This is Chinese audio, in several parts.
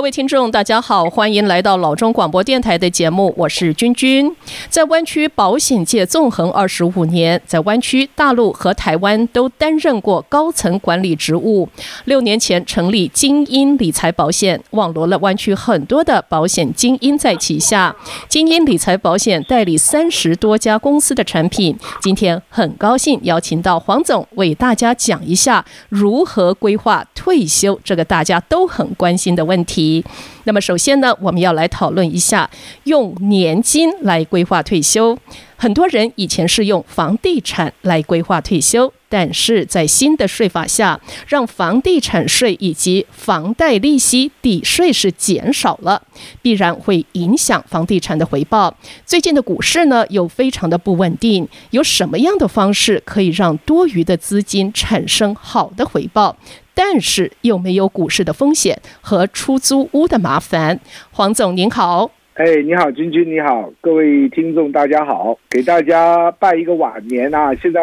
各位听众，大家好，欢迎来到老中广播电台的节目，我是君君。在湾区保险界纵横二十五年，在湾区、大陆和台湾都担任过高层管理职务。六年前成立精英理财保险，网罗了湾区很多的保险精英在旗下。精英理财保险代理三十多家公司的产品。今天很高兴邀请到黄总为大家讲一下如何规划退休这个大家都很关心的问题。那么首先呢，我们要来讨论一下用年金来规划退休。很多人以前是用房地产来规划退休，但是在新的税法下，让房地产税以及房贷利息抵税是减少了，必然会影响房地产的回报。最近的股市呢，又非常的不稳定，有什么样的方式可以让多余的资金产生好的回报？但是又没有股市的风险和出租屋的麻烦。黄总您好，哎，你好，君君你好，各位听众大家好，给大家拜一个晚年啊！现在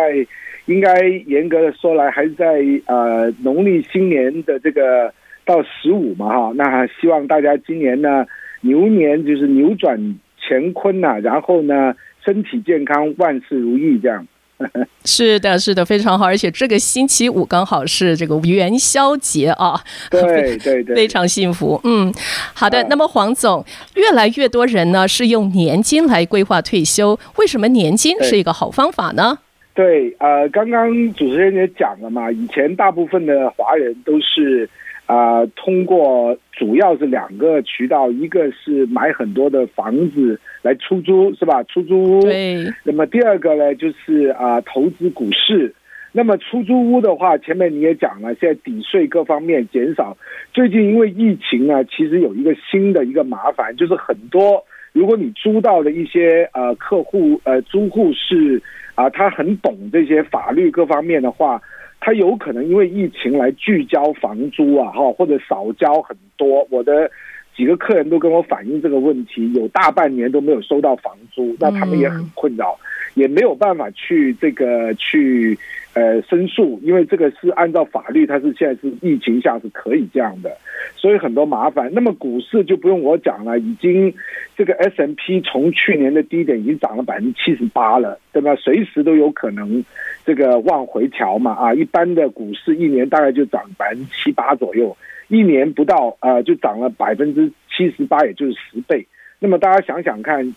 应该严格的说来，还是在呃农历新年的这个到十五嘛哈。那希望大家今年呢牛年就是扭转乾坤呐，然后呢身体健康，万事如意这样。是的，是的，非常好，而且这个星期五刚好是这个元宵节啊，对对对，非常幸福。嗯，好的。那么黄总，越来越多人呢是用年金来规划退休，为什么年金是一个好方法呢？对，呃，刚刚主持人也讲了嘛，以前大部分的华人都是。啊、呃，通过主要是两个渠道，一个是买很多的房子来出租，是吧？出租屋。对。那么第二个呢，就是啊、呃，投资股市。那么出租屋的话，前面你也讲了，现在抵税各方面减少。最近因为疫情啊，其实有一个新的一个麻烦，就是很多如果你租到的一些呃客户呃租户是啊、呃，他很懂这些法律各方面的话。他有可能因为疫情来拒交房租啊，哈，或者少交很多。我的几个客人都跟我反映这个问题，有大半年都没有收到房租，那他们也很困扰，也没有办法去这个去。呃，申诉，因为这个是按照法律，它是现在是疫情下是可以这样的，所以很多麻烦。那么股市就不用我讲了，已经这个 S M P 从去年的低点已经涨了百分之七十八了，对吧？随时都有可能这个往回调嘛啊！一般的股市一年大概就涨百分之七八左右，一年不到呃就涨了百分之七十八，也就是十倍。那么大家想想看，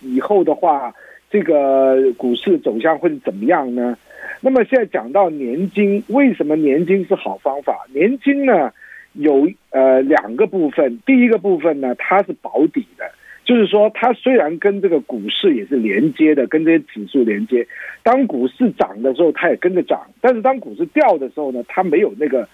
以后的话，这个股市走向会是怎么样呢？那么现在讲到年金，为什么年金是好方法？年金呢有呃两个部分，第一个部分呢它是保底的，就是说它虽然跟这个股市也是连接的，跟这些指数连接，当股市涨的时候它也跟着涨，但是当股市掉的时候呢，它没有那个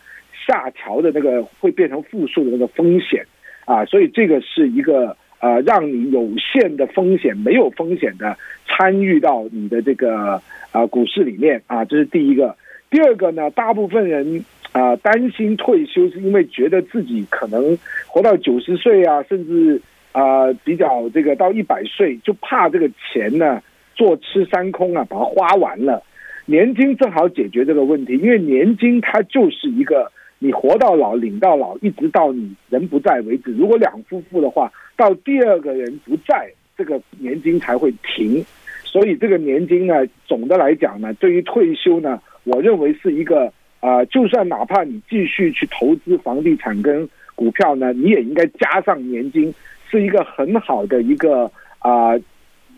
下调的那个会变成负数的那个风险啊，所以这个是一个呃让你有限的风险没有风险的参与到你的这个。啊，股市里面啊，这是第一个。第二个呢，大部分人啊担心退休，是因为觉得自己可能活到九十岁啊，甚至啊比较这个到一百岁，就怕这个钱呢坐吃山空啊，把它花完了。年金正好解决这个问题，因为年金它就是一个你活到老领到老，一直到你人不在为止。如果两夫妇的话，到第二个人不在，这个年金才会停。所以这个年金呢，总的来讲呢，对于退休呢，我认为是一个啊、就算哪怕你继续去投资房地产跟股票呢，你也应该加上年金，是一个很好的一个啊、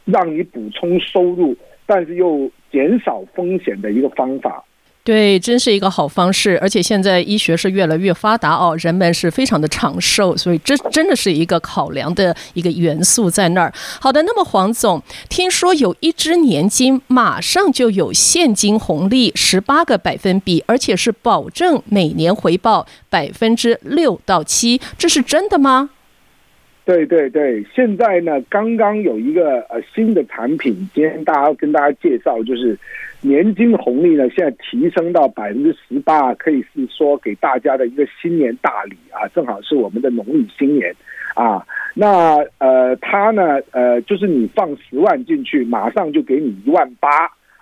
让你补充收入，但是又减少风险的一个方法。对，真是一个好方式，而且现在医学是越来越发达哦，人们是非常的长寿，所以这真的是一个考量的一个元素在那儿。好的，那么黄总，听说有一只年金马上就有现金红利十八个百分比，而且是保证每年回报百分之六到七，这是真的吗？对对对，现在呢，刚刚有一个呃新的产品，今天大家跟大家介绍，就是年金红利呢，现在提升到百分之十八，可以是说给大家的一个新年大礼啊，正好是我们的农历新年啊。那呃，它呢呃，就是你放十万进去，马上就给你一万八，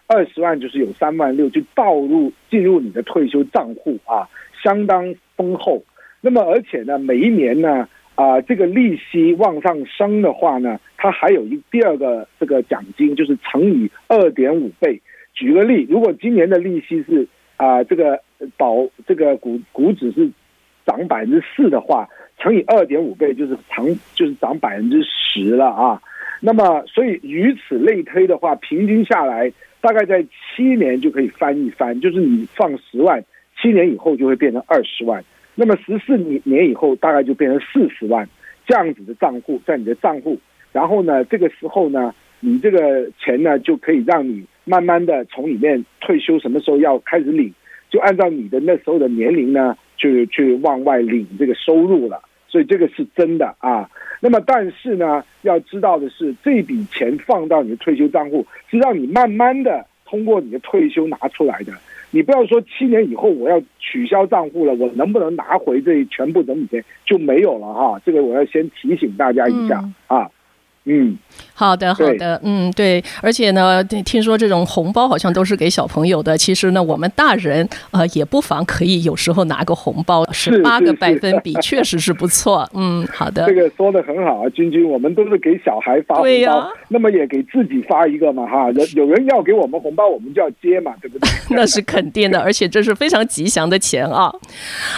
二十万就是有三万六，就倒入进入你的退休账户啊，相当丰厚。那么而且呢，每一年呢。啊、这个利息往上升的话呢，它还有一第二个这个奖金，就是乘以二点五倍。举个例，如果今年的利息是啊、这个保这个股股指是涨百分之四的话，乘以二点五倍就是长就是涨百分之十了啊。那么，所以以此类推的话，平均下来大概在七年就可以翻一番，就是你放十万，七年以后就会变成二十万。那么十四年年以后，大概就变成四十万这样子的账户在你的账户，然后呢，这个时候呢，你这个钱呢就可以让你慢慢的从里面退休，什么时候要开始领，就按照你的那时候的年龄呢，去去往外领这个收入了。所以这个是真的啊。那么但是呢，要知道的是，这笔钱放到你的退休账户，是让你慢慢的通过你的退休拿出来的。你不要说七年以后我要取消账户了，我能不能拿回这全部整笔钱就没有了哈？这个我要先提醒大家一下啊。嗯，好的，好的，嗯，对，而且呢，听说这种红包好像都是给小朋友的。其实呢，我们大人呃也不妨可以有时候拿个红包，十八个百分比 确实是不错。嗯，好的，这个说的很好啊，君君，我们都是给小孩发红包，对呀，那么也给自己发一个嘛，哈，有 有人要给我们红包，我们就要接嘛，对不对？那是肯定的，而且这是非常吉祥的钱啊。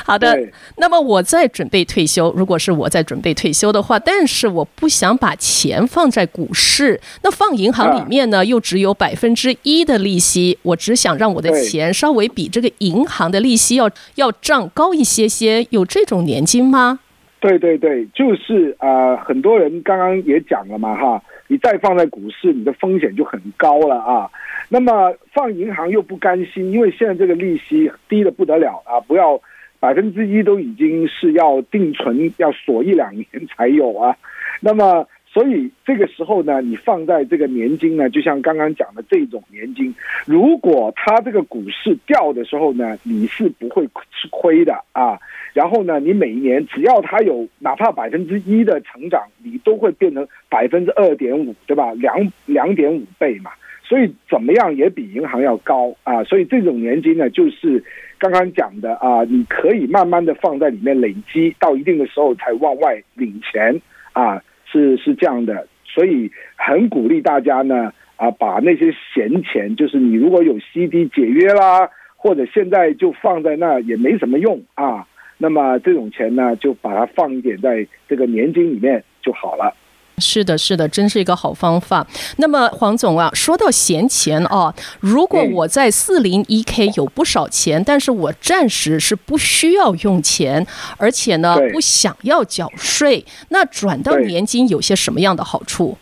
好的，那么我在准备退休，如果是我在准备退休的话，但是我不想把钱。放在股市，那放银行里面呢，又只有百分之一的利息。我只想让我的钱稍微比这个银行的利息要要涨高一些些，有这种年金吗？对对对，就是啊、呃，很多人刚刚也讲了嘛，哈，你再放在股市，你的风险就很高了啊。那么放银行又不甘心，因为现在这个利息低的不得了啊，不要百分之一都已经是要定存，要锁一两年才有啊。那么所以这个时候呢，你放在这个年金呢，就像刚刚讲的这种年金，如果它这个股市掉的时候呢，你是不会吃亏的啊。然后呢，你每一年只要它有哪怕百分之一的成长，你都会变成百分之二点五，对吧？两两点五倍嘛。所以怎么样也比银行要高啊。所以这种年金呢，就是刚刚讲的啊，你可以慢慢的放在里面累积，到一定的时候才往外领钱啊。是是这样的，所以很鼓励大家呢啊，把那些闲钱，就是你如果有 CD 解约啦，或者现在就放在那也没什么用啊，那么这种钱呢，就把它放一点在这个年金里面就好了。是的，是的，真是一个好方法。那么黄总啊，说到闲钱哦，如果我在四零一 K 有不少钱，但是我暂时是不需要用钱，而且呢不想要缴税，那转到年金有些什么样的好处？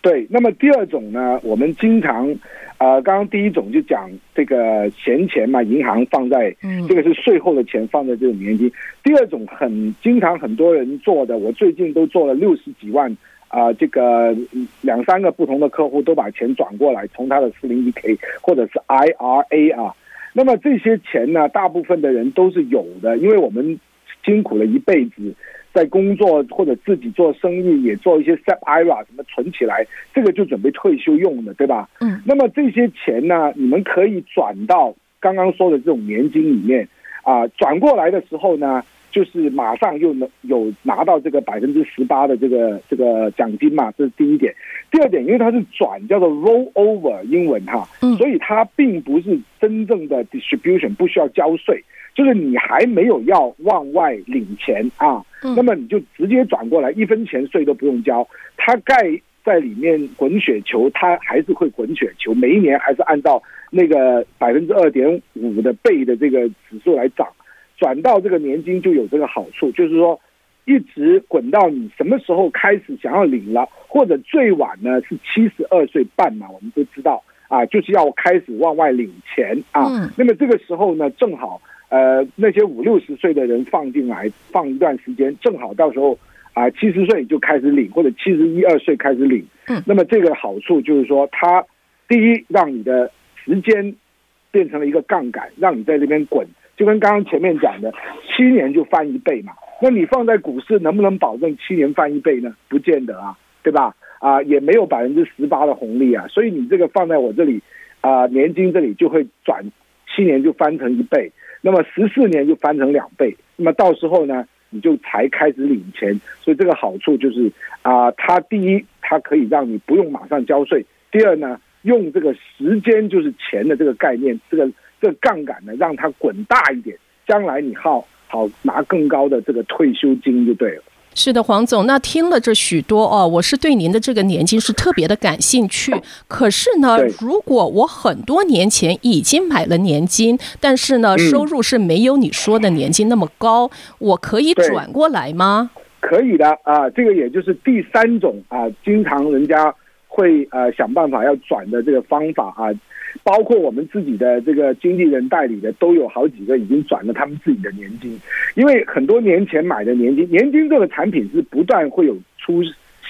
对，那么第二种呢，我们经常呃，刚刚第一种就讲这个闲钱嘛，银行放在这个是税后的钱放在这种年金。第二种很经常很多人做的，我最近都做了六十几万。啊、呃，这个两三个不同的客户都把钱转过来，从他的四零一 K 或者是 IRA 啊，那么这些钱呢，大部分的人都是有的，因为我们辛苦了一辈子，在工作或者自己做生意，也做一些 SEP IRA 什么存起来，这个就准备退休用的，对吧？嗯。那么这些钱呢，你们可以转到刚刚说的这种年金里面啊，转过来的时候呢。就是马上又能有拿到这个百分之十八的这个这个奖金嘛，这是第一点。第二点，因为它是转叫做 roll over 英文哈，所以它并不是真正的 distribution，不需要交税，就是你还没有要往外领钱啊，那么你就直接转过来，一分钱税都不用交。它盖在里面滚雪球，它还是会滚雪球，每一年还是按照那个百分之二点五的倍的这个指数来涨。转到这个年金就有这个好处，就是说，一直滚到你什么时候开始想要领了，或者最晚呢是七十二岁半嘛，我们都知道啊，就是要开始往外领钱啊。那么这个时候呢，正好呃那些五六十岁的人放进来放一段时间，正好到时候啊七十岁就开始领，或者七十一二岁开始领。嗯，那么这个好处就是说，它第一让你的时间变成了一个杠杆，让你在这边滚。就跟刚刚前面讲的，七年就翻一倍嘛。那你放在股市能不能保证七年翻一倍呢？不见得啊，对吧？啊，也没有百分之十八的红利啊。所以你这个放在我这里啊，年金这里就会转七年就翻成一倍，那么十四年就翻成两倍。那么到时候呢，你就才开始领钱。所以这个好处就是啊、它第一，它可以让你不用马上交税；第二呢，用这个时间就是钱的这个概念，这个这杠杆呢，让它滚大一点，将来你好好拿更高的这个退休金就对了。是的，黄总，那听了这许多哦，我是对您的这个年金是特别的感兴趣。可是呢，如果我很多年前已经买了年金，但是呢，收入是没有你说的年金那么高，我可以转过来吗？可以的啊，这个也就是第三种啊，经常人家会呃想办法要转的这个方法啊。包括我们自己的这个经纪人代理的，都有好几个已经转了他们自己的年金，因为很多年前买的年金，年金这个产品是不断会有出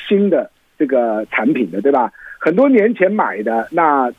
新的这个产品的，对吧？很多年前买的，那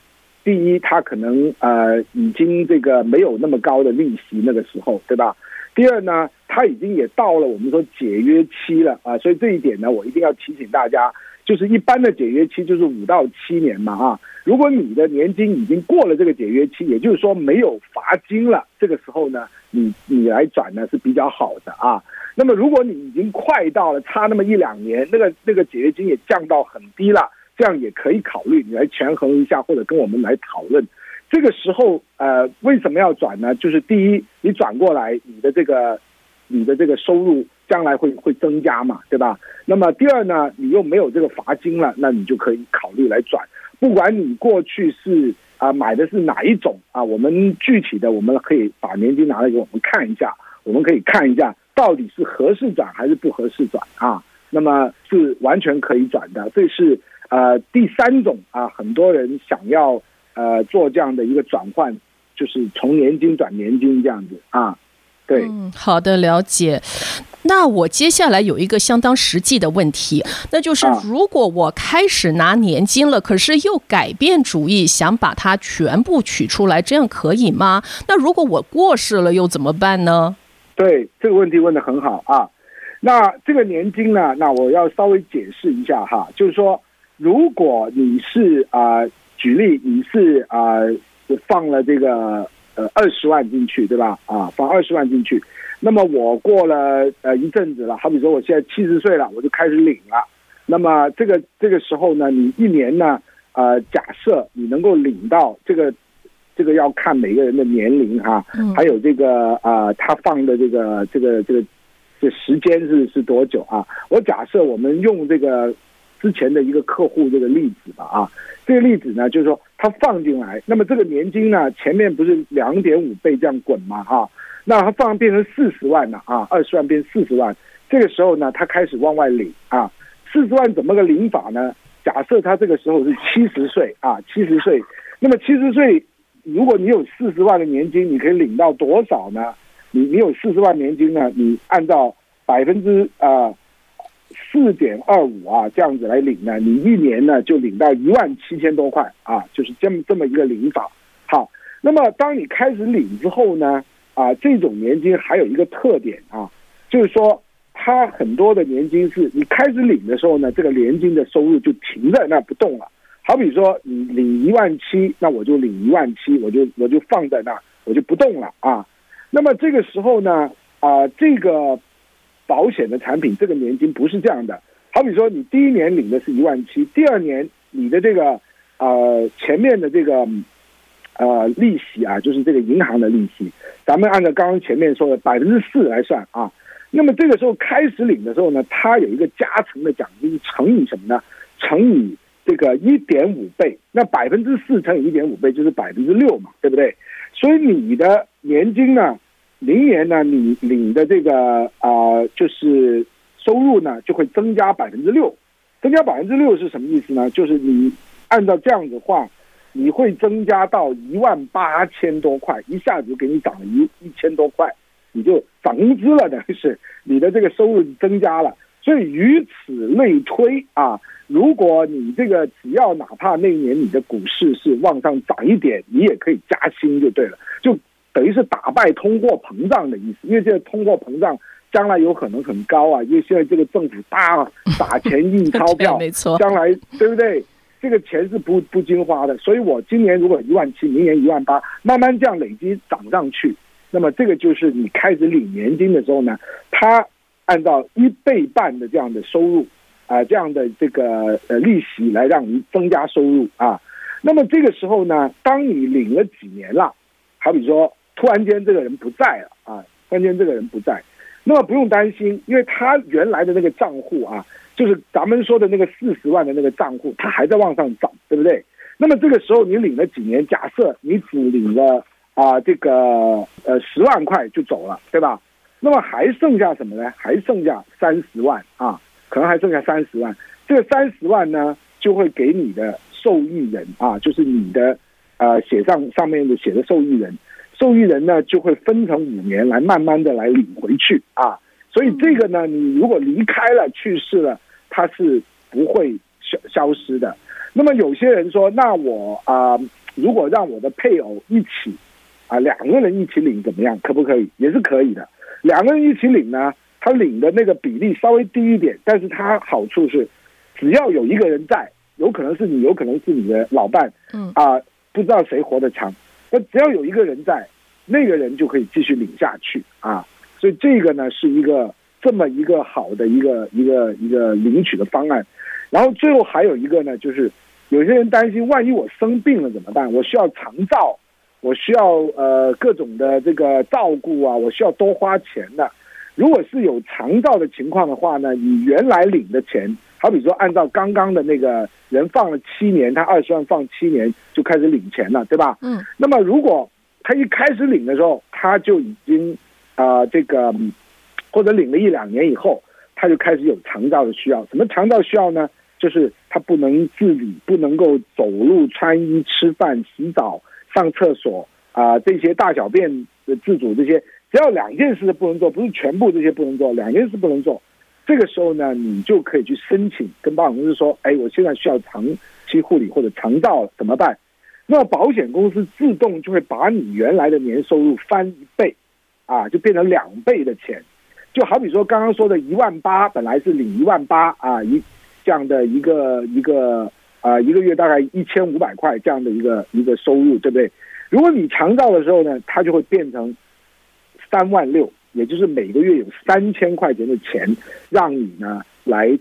第一，它可能呃已经这个没有那么高的利息，那个时候，对吧？第二呢，它已经也到了我们说解约期了啊，所以这一点呢，我一定要提醒大家。就是一般的解约期就是五到七年嘛啊，如果你的年金已经过了这个解约期，也就是说没有罚金了，这个时候呢，你你来转呢是比较好的啊。那么如果你已经快到了，差那么一两年，那个那个解约金也降到很低了，这样也可以考虑你来权衡一下，或者跟我们来讨论。这个时候呃，为什么要转呢？就是第一，你转过来，你的这个你的这个收入。将来会会增加嘛，对吧？那么第二呢，你又没有这个罚金了，那你就可以考虑来转。不管你过去是啊、买的是哪一种啊，我们具体的我们可以把年金拿来给我们看一下，我们可以看一下到底是合适转还是不合适转啊。那么是完全可以转的，这是呃第三种啊，很多人想要呃做这样的一个转换，就是从年金转年金这样子啊。对，嗯，好的，了解。那我接下来有一个相当实际的问题，那就是如果我开始拿年金了，可是又改变主意，想把它全部取出来，这样可以吗？那如果我过世了又怎么办呢？对，这个问题问得很好啊。那这个年金呢？那我要稍微解释一下哈，就是说，如果你是啊、呃，举例你是啊、呃，放了这个呃二十万进去，对吧？啊，放二十万进去。那么我过了呃一阵子了，好比说我现在七十岁了，我就开始领了。那么这个这个时候呢，你一年呢，呃，假设你能够领到这个，这个要看每个人的年龄哈，还有这个啊、呃，他放的这个这个这个这时间是是多久啊？我假设我们用这个之前的一个客户这个例子吧啊，这个例子呢就是说他放进来，那么这个年金呢前面不是两点五倍这样滚嘛？哈。那他放变成四十万了啊，二十万变四十万，这个时候呢，他开始往外领啊，四十万怎么个领法呢？假设他这个时候是七十岁啊，七十岁，那么七十岁，如果你有四十万的年金，你可以领到多少呢？你你有四十万年金呢，你按照百分之啊四点二五啊这样子来领呢，你一年呢就领到一万七千多块啊，就是这么这么一个领法。好，那么当你开始领之后呢？啊，这种年金还有一个特点啊，就是说，它很多的年金是你开始领的时候呢，这个年金的收入就停在那不动了。好比说，你领一万七，那我就领一万七，我就我就放在那，我就不动了啊。那么这个时候呢，啊，这个保险的产品，这个年金不是这样的。好比说，你第一年领的是一万七，第二年你的这个呃前面的这个。呃，利息啊，就是这个银行的利息，咱们按照刚刚前面说的百分之四来算啊。那么这个时候开始领的时候呢，它有一个加成的奖金乘以什么呢？乘以这个一点五倍。那百分之四乘以一点五倍就是百分之六嘛，对不对？所以你的年金呢，明年呢，你领的这个啊、呃，就是收入呢，就会增加百分之六。增加百分之六是什么意思呢？就是你按照这样子话。你会增加到一万八千多块，一下子就给你涨了一一千多块，你就涨工资了，等于是你的这个收入增加了。所以与此类推啊，如果你这个只要哪怕那一年你的股市是往上涨一点，你也可以加薪就对了，就等于是打败通货膨胀的意思。因为这个通货膨胀将来有可能很高啊，因为现在这个政府大打钱印钞票，没错，将来对不对？这个钱是不不经花的，所以我今年如果一万七，明年一万八，慢慢这样累积涨上去，那么这个就是你开始领年金的时候呢，它按照一倍半的这样的收入啊，这样的这个呃利息来让你增加收入啊。那么这个时候呢，当你领了几年了，好比说突然间这个人不在了啊，突然间这个人不在，那么不用担心，因为他原来的那个账户啊，就是咱们说的那个四十万的那个账户，它还在往上涨，对不对？那么这个时候你领了几年，假设你只领了啊这个呃十万块就走了，对吧？那么还剩下什么呢？还剩下三十万啊，可能还剩下三十万。这个三十万呢，就会给你的。受益人啊，就是你的，呃，写上上面的写的受益人，受益人呢就会分成五年来慢慢的来领回去啊，所以这个呢，你如果离开了去世了，它是不会消消失的。那么有些人说，那我啊，如果让我的配偶一起啊，两个人一起领怎么样？可不可以？也是可以的。两个人一起领呢，他领的那个比例稍微低一点，但是他好处是，只要有一个人在。有可能是你，有可能是你的老伴，嗯啊，不知道谁活得长，那只要有一个人在，那个人就可以继续领下去啊。所以这个呢是一个这么一个好的一个一个一个领取的方案。然后最后还有一个呢，就是有些人担心，万一我生病了怎么办？我需要长照，我需要呃各种的这个照顾啊，我需要多花钱的。如果是有长照的情况的话呢，你原来领的钱。好比说，按照刚刚的那个人放了七年，他二十万放七年就开始领钱了，对吧？嗯。那么如果他一开始领的时候，他就已经啊、呃、这个或者领了一两年以后，他就开始有肠道的需要。什么肠道需要呢？就是他不能自理，不能够走路、穿衣、吃饭、洗澡、上厕所啊、这些大小便的自主这些，只要两件事不能做，不是全部这些不能做，两件事不能做。这个时候呢，你就可以去申请，跟保险公司说：“哎，我现在需要长期护理或者肠道，怎么办？”那保险公司自动就会把你原来的年收入翻一倍，啊，就变成两倍的钱。就好比说刚刚说的一万八，本来是领一万八啊，一这样的一个一个啊，一个月大概一千五百块这样的一个一个收入，对不对？如果你长照的时候呢，它就会变成三万六。也就是每个月有三千块钱的钱，让你呢来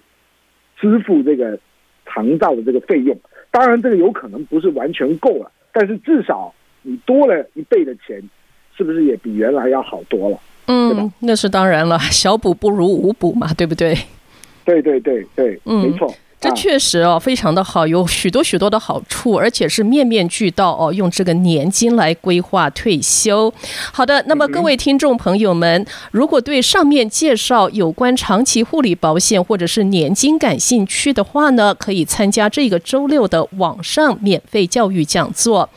支付这个长照的这个费用。当然，这个有可能不是完全够了，但是至少你多了一倍的钱，是不是也比原来要好多了？嗯，那是当然了，小补不如无补嘛，对不对？对对对对，嗯，没错。这确实哦，非常的好，有许多许多的好处，而且是面面俱到哦。用这个年金来规划退休。好的，那么各位听众朋友们，如果对上面介绍有关长期护理保险或者是年金感兴趣的话呢，可以参加这个周六的网上免费教育讲座。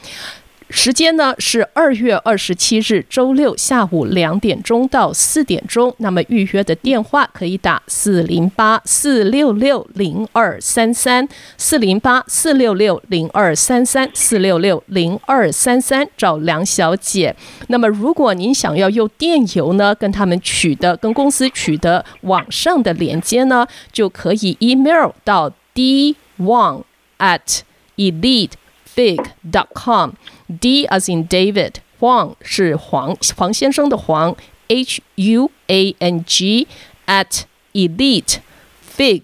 时间呢是二月二十七日周六下午两点钟到四点钟。那么预约的电话可以打四零八四六六零二三三四零八四六六零二三三四六六零二三三找梁小姐。那么如果您想要用电邮呢跟他们取得跟公司取得网上的连接呢，就可以 email 到 d one at elitefig dot com D as in David，黄是黄黄先生的黄，H U A N G at elite fig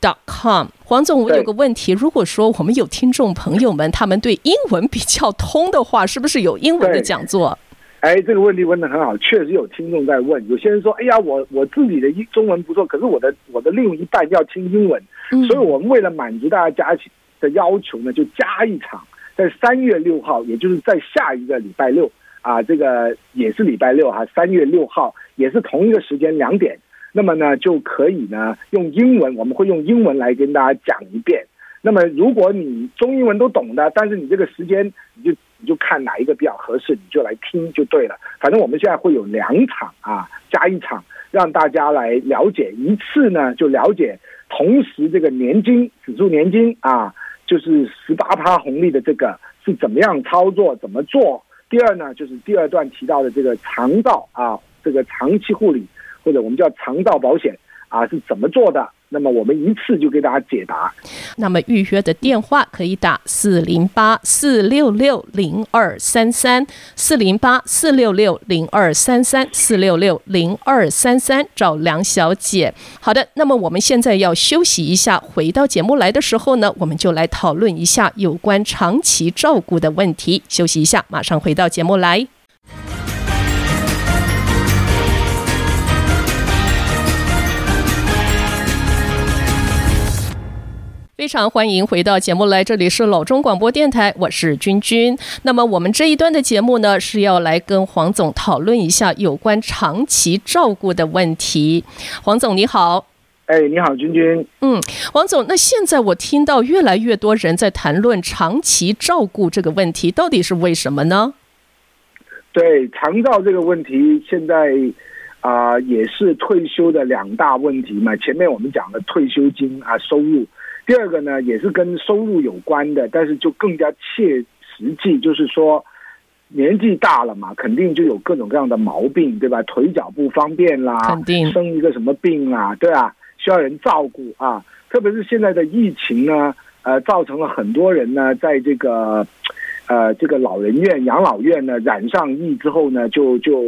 dot com。黄总，我有个问题，如果说我们有听众朋友们，他们对英文比较通的话，是不是有英文的讲座？哎，这个问题问的很好，确实有听众在问。有些人说，哎呀，我我自己的英中文不错，可是我的我的另一半要听英文，嗯，所以我们为了满足大家的要求呢，就加一场。在三月六号，也就是在下一个礼拜六啊，这个也是礼拜六哈，三月六号也是同一个时间两点，那么呢就可以呢用英文，我们会用英文来跟大家讲一遍。那么如果你中英文都懂的，但是你这个时间你就你就看哪一个比较合适，你就来听就对了。反正我们现在会有两场啊，加一场，让大家来了解一次呢，就了解同时这个年金指数年金啊。就是十八趴红利的这个是怎么样操作，怎么做？第二呢，就是第二段提到的这个肠道啊，这个长期护理或者我们叫肠道保险啊，是怎么做的那么我们一次就给大家解答。那么预约的电话可以打四零八四六六零二三三四零八四六六零二三三四六六零二三三找梁小姐。好的，那么我们现在要休息一下，回到节目来的时候呢，我们就来讨论一下有关长期照顾的问题。休息一下，马上回到节目来。非常欢迎回到节目来，这里是老中广播电台，我是君君。那么我们这一段的节目呢，是要来跟黄总讨论一下有关长期照顾的问题。黄总你好，哎，你好，君君。嗯，黄总，那现在我听到越来越多人在谈论长期照顾这个问题，到底是为什么呢？对，长照这个问题，现在啊、呃、也是退休的两大问题嘛。前面我们讲了退休金啊收入。第二个呢，也是跟收入有关的，但是就更加切实际，就是说年纪大了嘛，肯定就有各种各样的毛病，对吧？腿脚不方便啦，肯定生一个什么病啊，对啊，需要人照顾啊。特别是现在的疫情呢，呃，造成了很多人呢，在这个呃这个老人院、养老院呢染上疫之后呢，就就。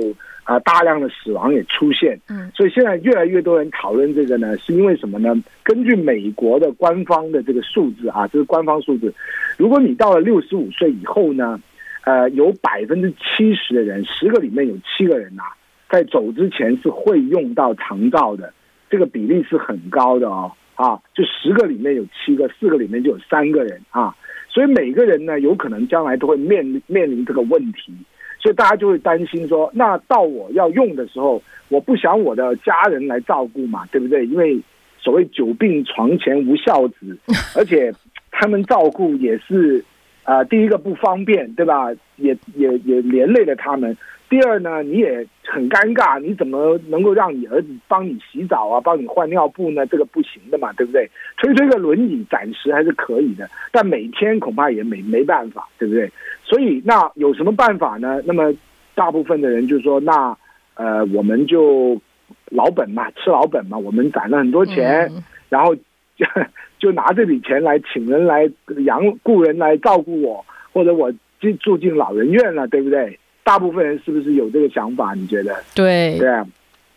啊，大量的死亡也出现，嗯，所以现在越来越多人讨论这个呢，是因为什么呢？根据美国的官方的这个数字啊，这是官方数字，如果你到了六十五岁以后呢，呃，有百分之七十的人，十个里面有七个人呐、啊，在走之前是会用到长照的，这个比例是很高的哦，啊，就十个里面有七个，四个里面就有三个人啊，所以每个人呢，有可能将来都会面临面临这个问题。所以大家就会担心说，那到我要用的时候，我不想我的家人来照顾嘛，对不对？因为所谓久病床前无孝子，而且他们照顾也是，啊，第一个不方便，对吧？也也也连累了他们。第二呢，你也很尴尬，你怎么能够让你儿子帮你洗澡啊，帮你换尿布呢？这个不行的嘛，对不对？推推个轮椅暂时还是可以的，但每天恐怕也没没办法，对不对？所以那有什么办法呢？那么大部分的人就说，那呃，我们就老本嘛，吃老本嘛，我们攒了很多钱，然后就就拿这笔钱来请人来养雇人来照顾我，或者我就住进老人院了，对不对？大部分人是不是有这个想法？你觉得？对对啊，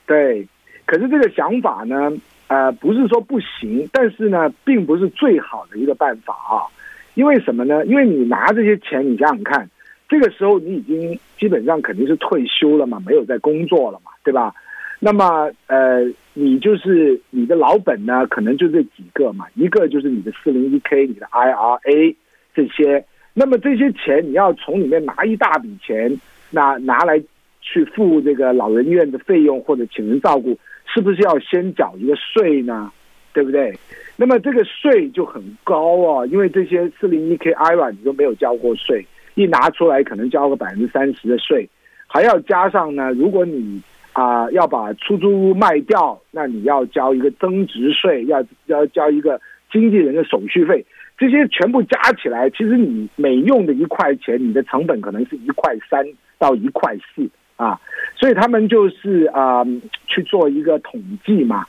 对。可是这个想法呢，呃，不是说不行，但是呢，并不是最好的一个办法啊。因为什么呢？因为你拿这些钱，你想想看，这个时候你已经基本上肯定是退休了嘛，没有在工作了嘛，对吧？那么呃，你就是你的老本呢，可能就这几个嘛，一个就是你的四零一 K、你的 IRA 这些。那么这些钱你要从里面拿一大笔钱。那拿来去付这个老人院的费用或者请人照顾，是不是要先缴一个税呢？对不对？那么这个税就很高哦，因为这些四零一 K IRA 你都没有交过税，一拿出来可能交个百分之三十的税，还要加上呢，如果你啊、要把出租屋卖掉，那你要交一个增值税，要要交一个经纪人的手续费。这些全部加起来，其实你每用的一块钱，你的成本可能是一块三到一块四啊，所以他们就是啊、去做一个统计嘛。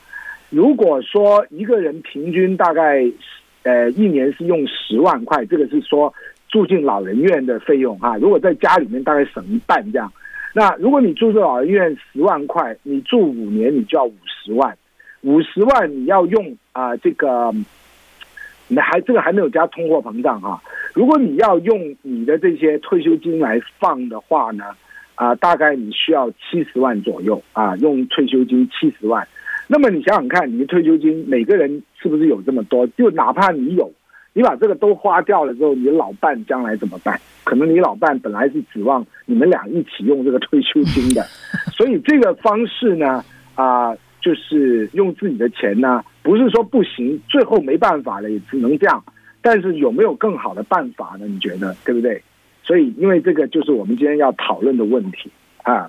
如果说一个人平均大概呃一年是用十万块，这个是说住进老人院的费用啊。如果在家里面大概省一半这样，那如果你住进老人院十万块，你住五年你就要五十万，五十万你要用啊、呃、这个。那还这个还没有加通货膨胀啊，如果你要用你的这些退休金来放的话呢，啊，大概你需要七十万左右啊，用退休金七十万。那么你想想看，你的退休金每个人是不是有这么多？就哪怕你有，你把这个都花掉了之后，你的老伴将来怎么办？可能你老伴本来是指望你们俩一起用这个退休金的，所以这个方式呢，啊。就是用自己的钱呢，不是说不行，最后没办法了，也只能这样。但是有没有更好的办法呢？你觉得对不对？所以，因为这个就是我们今天要讨论的问题啊。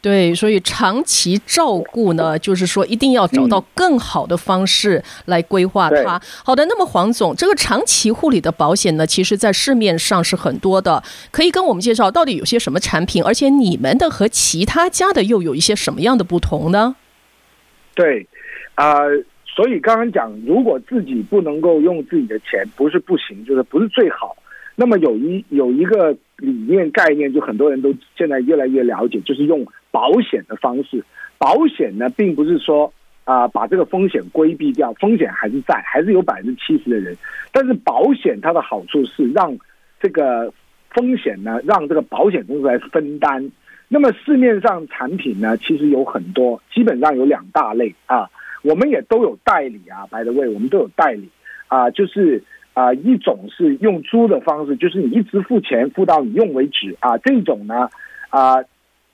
对，所以长期照顾呢，就是说一定要找到更好的方式来规划它。嗯、好的，那么黄总，这个长期护理的保险呢，其实在市面上是很多的，可以跟我们介绍到底有些什么产品，而且你们的和其他家的又有一些什么样的不同呢？对，啊、所以刚刚讲，如果自己不能够用自己的钱，不是不行，就是不是最好。那么有一有一个理念概念，就很多人都现在越来越了解，就是用保险的方式。保险呢，并不是说啊、把这个风险规避掉，风险还是在，还是有百分之七十的人。但是保险它的好处是让这个风险呢，让这个保险公司来分担。那么市面上产品呢，其实有很多，基本上有两大类啊，我们也都有代理啊，by the way，我们都有代理啊，就是。啊，一种是用租的方式，就是你一直付钱付到你用为止啊。这种呢，啊，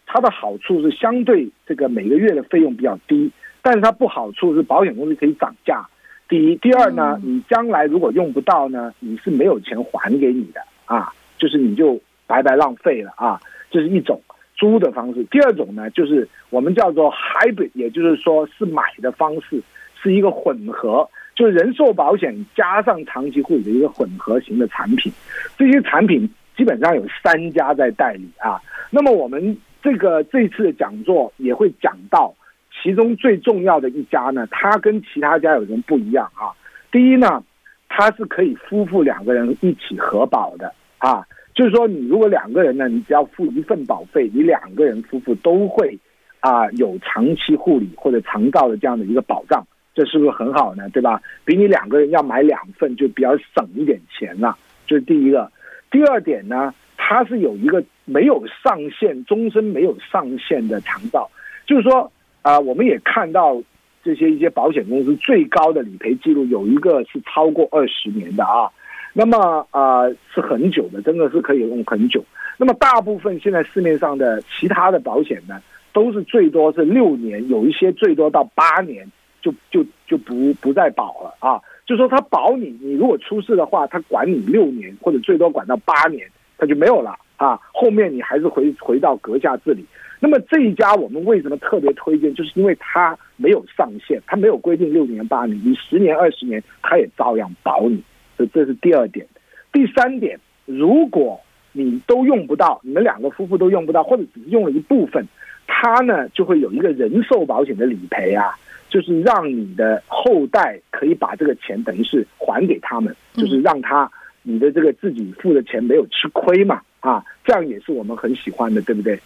它的好处是相对这个每个月的费用比较低，但是它不好处是保险公司可以涨价。第一，第二呢，你将来如果用不到呢，你是没有钱还给你的啊，就是你就白白浪费了啊。这是一种租的方式。第二种呢，就是我们叫做 hybrid，也就是说是买的方式，是一个混合。就是人寿保险加上长期护理的一个混合型的产品，这些产品基本上有三家在代理啊。那么我们这个这次的讲座也会讲到，其中最重要的一家呢，它跟其他家有什么不一样啊？第一呢，它是可以夫妇两个人一起合保的啊，就是说你如果两个人呢，你只要付一份保费，你两个人夫妇都会啊有长期护理或者长照的这样的一个保障。这是不是很好呢？对吧？比你两个人要买两份就比较省一点钱了。这是第一个。第二点呢，它是有一个没有上限、终身没有上限的长照，就是说啊、我们也看到这些一些保险公司最高的理赔记录有一个是超过二十年的啊。那么啊、是很久的，真的是可以用很久。那么大部分现在市面上的其他的保险呢，都是最多是六年，有一些最多到八年。就就就不不再保了啊！就说他保你，你如果出事的话，他管你六年或者最多管到八年，他就没有了啊！后面你还是回回到阁下自理。那么这一家我们为什么特别推荐？就是因为他没有上限，他没有规定六年八年，你十年二十年他也照样保你。这这是第二点。第三点，如果你都用不到，你们两个夫妇都用不到，或者只是用了一部分，他呢就会有一个人寿保险的理赔啊。就是让你的后代可以把这个钱等于是还给他们，就是让他你的这个自己付的钱没有吃亏嘛，啊，这样也是我们很喜欢的，对不对？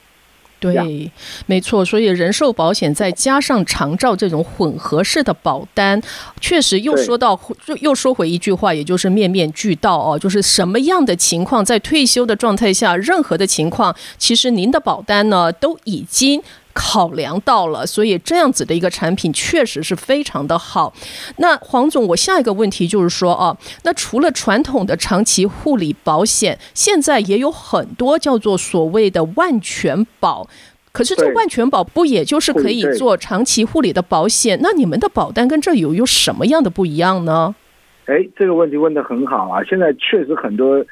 对，没错。所以人寿保险再加上长照这种混合式的保单，确实又说到又又说回一句话，也就是面面俱到哦，就是什么样的情况，在退休的状态下，任何的情况，其实您的保单呢都已经。考量到了，所以这样子的一个产品确实是非常的好。那黄总，我下一个问题就是说啊，那除了传统的长期护理保险，现在也有很多叫做所谓的万全保。可是这万全保不也就是可以做长期护理的保险？那你们的保单跟这有有什么样的不一样呢？哎，这个问题问得很好啊！现在确实很多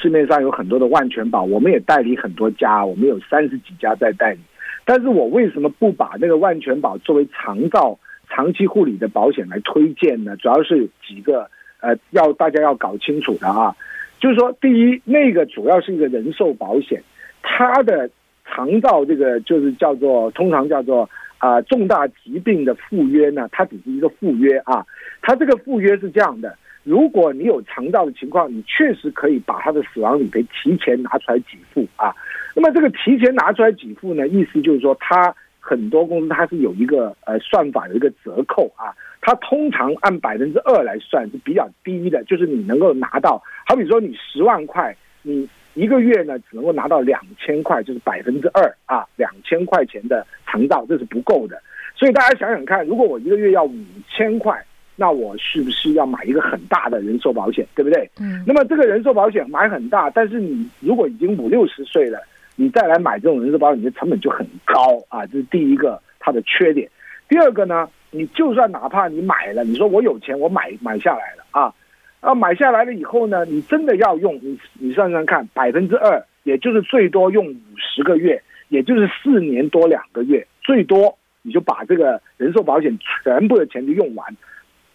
市面上有很多的万全保，我们也代理很多家，我们有三十几家在代理。但是我为什么不把那个万全保作为长照、长期护理的保险来推荐呢？主要是几个呃，要大家要搞清楚的啊，就是说，第一，那个主要是一个人寿保险，它的长照这个就是叫做通常叫做啊、重大疾病的附约呢，它只是一个附约啊，它这个附约是这样的。如果你有肠道的情况，你确实可以把他的死亡理赔提前拿出来给付啊。那么这个提前拿出来给付呢，意思就是说，它很多公司它是有一个呃算法，的一个折扣啊。它通常按百分之二来算是比较低的，就是你能够拿到，好比说你十万块，你一个月呢只能够拿到两千块，就是百分之二啊，两千块钱的长照这是不够的。所以大家想想看，如果我一个月要五千块。那我是不是要买一个很大的人寿保险，对不对？嗯。那么这个人寿保险买很大，但是你如果已经五六十岁了，你再来买这种人寿保险，你的成本就很高啊，这是第一个它的缺点。第二个呢，你就算哪怕你买了，你说我有钱，我买买下来了啊，啊买下来了以后呢，你真的要用，你你算算看，百分之二，也就是最多用五十个月，也就是四年多两个月，最多你就把这个人寿保险全部的钱就用完。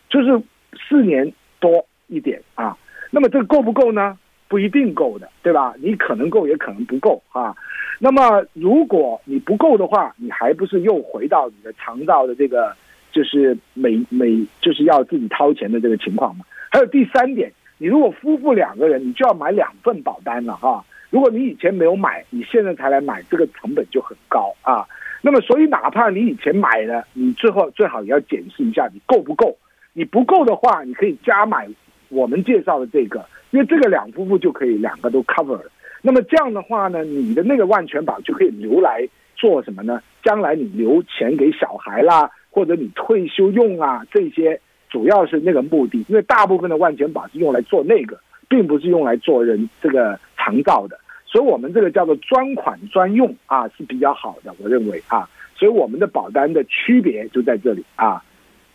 就是四年多一点啊，那么这个够不够呢？不一定够的，对吧？你可能够，也可能不够啊。那么如果你不够的话，你还不是又回到你的肠道的这个就是每每就是要自己掏钱的这个情况嘛。还有第三点，你如果夫妇两个人，你就要买两份保单了哈。如果你以前没有买，你现在才来买，这个成本就很高啊。那么，所以哪怕你以前买了，你最后最好也要检视一下你够不够。你不够的话，你可以加买我们介绍的这个，因为这个两夫妇就可以两个都 cover 了。那么这样的话呢，你的那个万全保就可以留来做什么呢？将来你留钱给小孩啦，或者你退休用啊，这些主要是那个目的。因为大部分的万全保是用来做那个，并不是用来做人这个长照的。所以我们这个叫做专款专用啊，是比较好的，我认为啊。所以我们的保单的区别就在这里啊。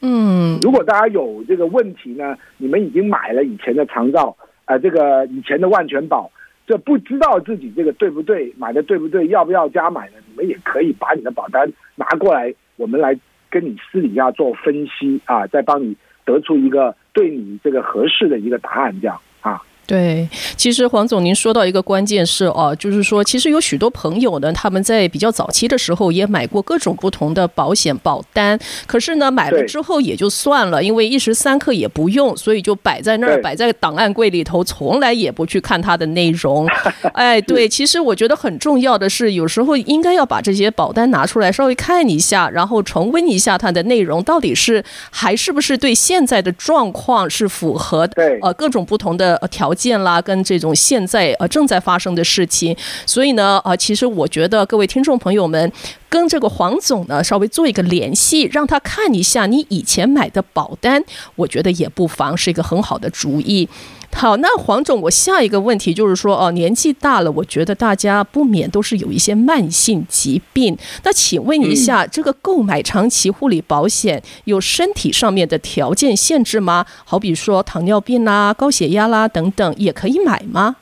嗯，如果大家有这个问题呢，你们已经买了以前的长照，啊，这个以前的万全保。这不知道自己这个对不对，买的对不对，要不要加买的？你们也可以把你的保单拿过来，我们来跟你私底下做分析啊，再帮你得出一个对你这个合适的一个答案，这样啊。对，其实黄总，您说到一个关键是哦，就是说，其实有许多朋友呢，他们在比较早期的时候也买过各种不同的保险保单，可是呢，买了之后也就算了，因为一时三刻也不用，所以就摆在那儿，摆在档案柜里头，从来也不去看它的内容。哎，对，其实我觉得很重要的是，有时候应该要把这些保单拿出来稍微看一下，然后重温一下它的内容，到底是还是不是对现在的状况是符合的，呃，各种不同的条。条件啦，跟这种现在呃正在发生的事情，所以呢，呃，其实我觉得各位听众朋友们跟这个黄总呢稍微做一个联系，让他看一下你以前买的保单，我觉得也不妨是一个很好的主意。好，那黄总，我下一个问题就是说，哦，年纪大了，我觉得大家不免都是有一些慢性疾病。那请问一下，这个购买长期护理保险有身体上面的条件限制吗？好比说糖尿病啦、高血压啦等等，也可以买吗？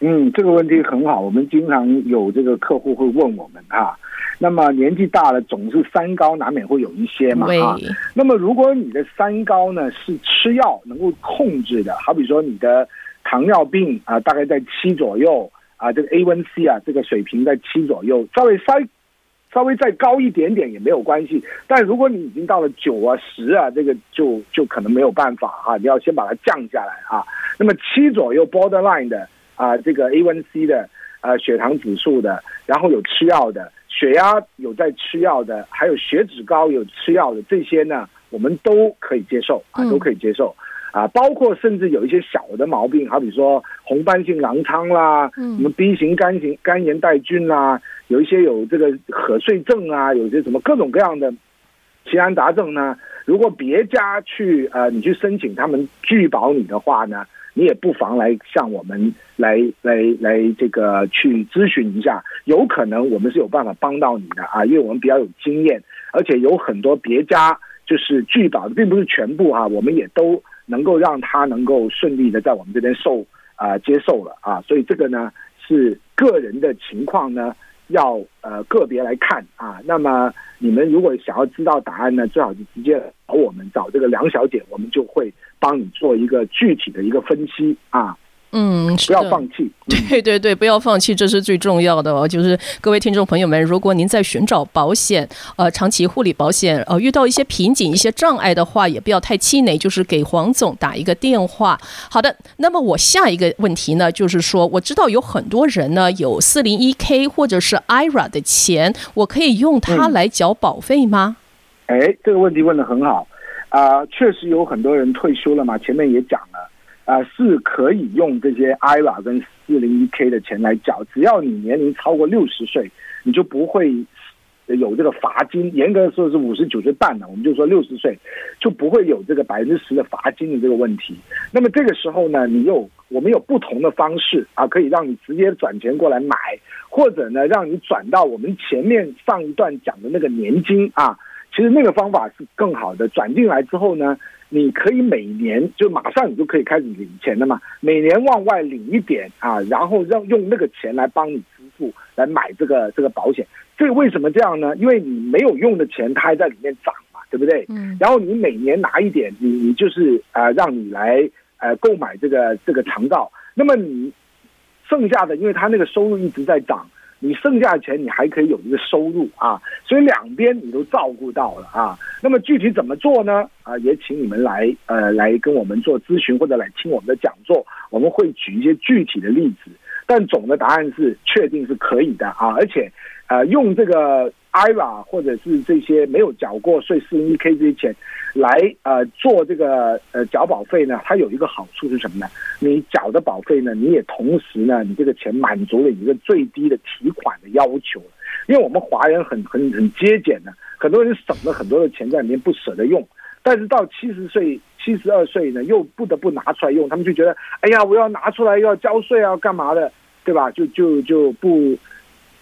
嗯，这个问题很好，我们经常有这个客户会问我们啊。那么年纪大了，总是三高难免会有一些嘛啊。那么如果你的三高呢是吃药能够控制的，好比说你的糖尿病啊，大概在七左右啊，这个 A1C 啊这个水平在七左右，稍微稍稍微再高一点点也没有关系。但如果你已经到了九啊十啊，这个就就可能没有办法啊，你要先把它降下来啊。那么七左右 borderline 的啊，这个 A1C 的啊血糖指数的，然后有吃药的。血压有在吃药的，还有血脂高有吃药的，这些呢，我们都可以接受啊，都可以接受。啊，包括甚至有一些小的毛病，好比说红斑性狼疮啦，什么 B 型肝型肝炎带菌啦，有一些有这个瞌睡症啊，有些什么各种各样的奇难杂症呢，如果别家去呃，你去申请他们拒保你的话呢，你也不妨来向我们来来来这个去咨询一下，有可能我们是有办法帮到你的啊，因为我们比较有经验，而且有很多别家就是拒保的，并不是全部啊，我们也都能够让他能够顺利的在我们这边受啊接受了啊，所以这个呢是个人的情况呢，要呃个别来看啊。那么你们如果想要知道答案呢，最好就直接找我们，找这个梁小姐，我们就会。帮你做一个具体的一个分析啊，嗯，不要放弃，对对对，不要放弃，这是最重要的哦。就是各位听众朋友们，如果您在寻找保险，呃，长期护理保险，呃，遇到一些瓶颈、一些障碍的话，也不要太气馁，就是给黄总打一个电话。好的，那么我下一个问题呢，就是说，我知道有很多人呢有四零一 K 或者是 IRA 的钱，我可以用它来缴保费吗？哎、嗯，这个问题问的很好。啊、呃，确实有很多人退休了嘛，前面也讲了，啊、是可以用这些 IRA 跟四零一 K 的钱来缴，只要你年龄超过六十岁，你就不会有这个罚金。严格说是五十九岁半了，我们就说六十岁就不会有这个百分之十的罚金的这个问题。那么这个时候呢，你有我们有不同的方式啊，可以让你直接转钱过来买，或者呢，让你转到我们前面上一段讲的那个年金啊。其实那个方法是更好的，转进来之后呢，你可以每年就马上你就可以开始领钱了嘛，每年往外领一点啊，然后让用那个钱来帮你支付，来买这个这个保险。这个为什么这样呢？因为你没有用的钱，它还在里面涨嘛，对不对？嗯。然后你每年拿一点，你你就是呃让你来呃购买这个这个长照，那么你剩下的，因为它那个收入一直在涨。你剩下的钱你还可以有一个收入啊，所以两边你都照顾到了啊。那么具体怎么做呢？啊，也请你们来呃来跟我们做咨询或者来听我们的讲座，我们会举一些具体的例子。但总的答案是确定是可以的啊，而且啊用这个 IRA 或者是这些没有缴过税 401k 这些钱。来呃做这个呃缴保费呢，它有一个好处是什么呢？你缴的保费呢，你也同时呢，你这个钱满足了一个最低的提款的要求。因为我们华人很很很节俭的，很多人省了很多的钱在里面不舍得用，但是到七十岁、七十二岁呢，又不得不拿出来用，他们就觉得，哎呀，我要拿出来要交税啊，干嘛的，对吧？就就就不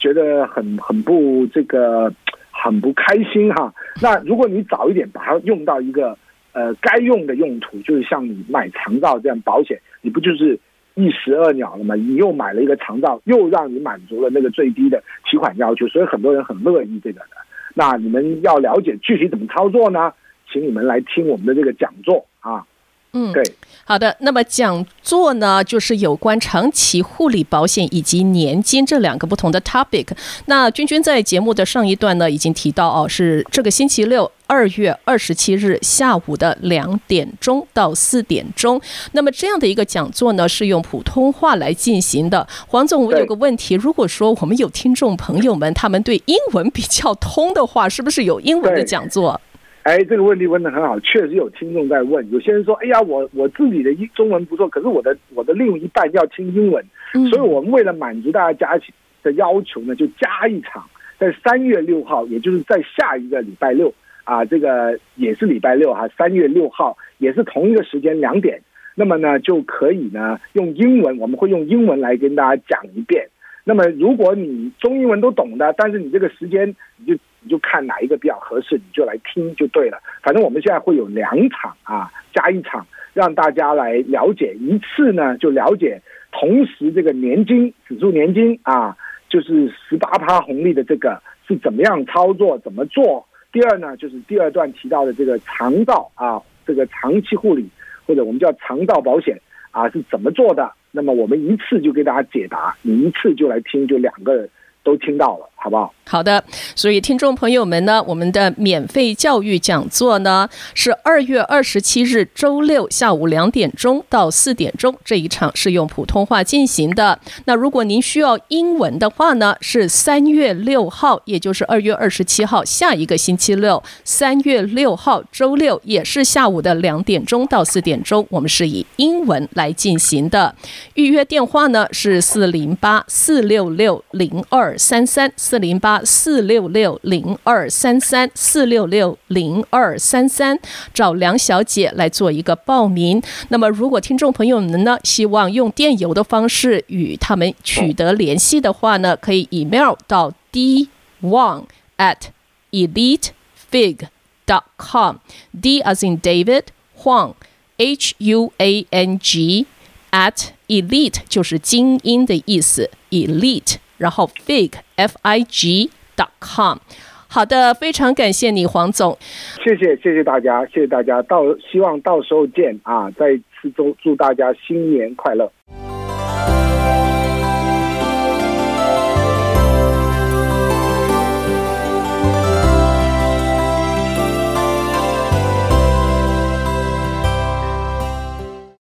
觉得很很不这个。很不开心哈。那如果你早一点把它用到一个呃该用的用途，就是像你买长照这样保险，你不就是一石二鸟了吗？你又买了一个长照，又让你满足了那个最低的提款要求，所以很多人很乐意这个的。那你们要了解具体怎么操作呢？请你们来听我们的这个讲座啊。嗯，对，好的。那么讲座呢，就是有关长期护理保险以及年金这两个不同的 topic。那君君在节目的上一段呢，已经提到哦，是这个星期六二月二十七日下午的两点钟到四点钟。那么这样的一个讲座呢，是用普通话来进行的。黄总，我有个问题，如果说我们有听众朋友们，他们对英文比较通的话，是不是有英文的讲座？哎，这个问题问得很好，确实有听众在问。有些人说：“哎呀，我我自己的英中文不错，可是我的我的另一半要听英文。”所以，我们为了满足大家加的要求呢，就加一场，在三月六号，也就是在下一个礼拜六啊，这个也是礼拜六哈，三月六号也是同一个时间两点。那么呢，就可以呢用英文，我们会用英文来跟大家讲一遍。那么，如果你中英文都懂的，但是你这个时间你就。你就看哪一个比较合适，你就来听就对了。反正我们现在会有两场啊，加一场，让大家来了解一次呢，就了解同时这个年金指数年金啊，就是十八趴红利的这个是怎么样操作，怎么做。第二呢，就是第二段提到的这个长照啊，这个长期护理或者我们叫长照保险啊是怎么做的。那么我们一次就给大家解答，你一次就来听，就两个人。都听到了，好不好？好的，所以听众朋友们呢，我们的免费教育讲座呢是二月二十七日周六下午两点钟到四点钟，这一场是用普通话进行的。那如果您需要英文的话呢，是三月六号，也就是二月二十七号下一个星期六，三月六号周六也是下午的两点钟到四点钟，我们是以英文来进行的。预约电话呢是四零八四六六零二。三三四四零八四六六零二三三四六六零二三三，找梁小姐来做一个报名。那么，如果听众朋友们呢，希望用电邮的方式与他们取得联系的话呢，可以 email 到 d wang at elite fig dot com d as in David Huang H U A N G at elite 就是精英的意思，elite。然后 fig f i g dot com，好的，非常感谢你，黄总，谢谢谢谢大家，谢谢大家，到希望到时候见啊！再次祝祝大家新年快乐。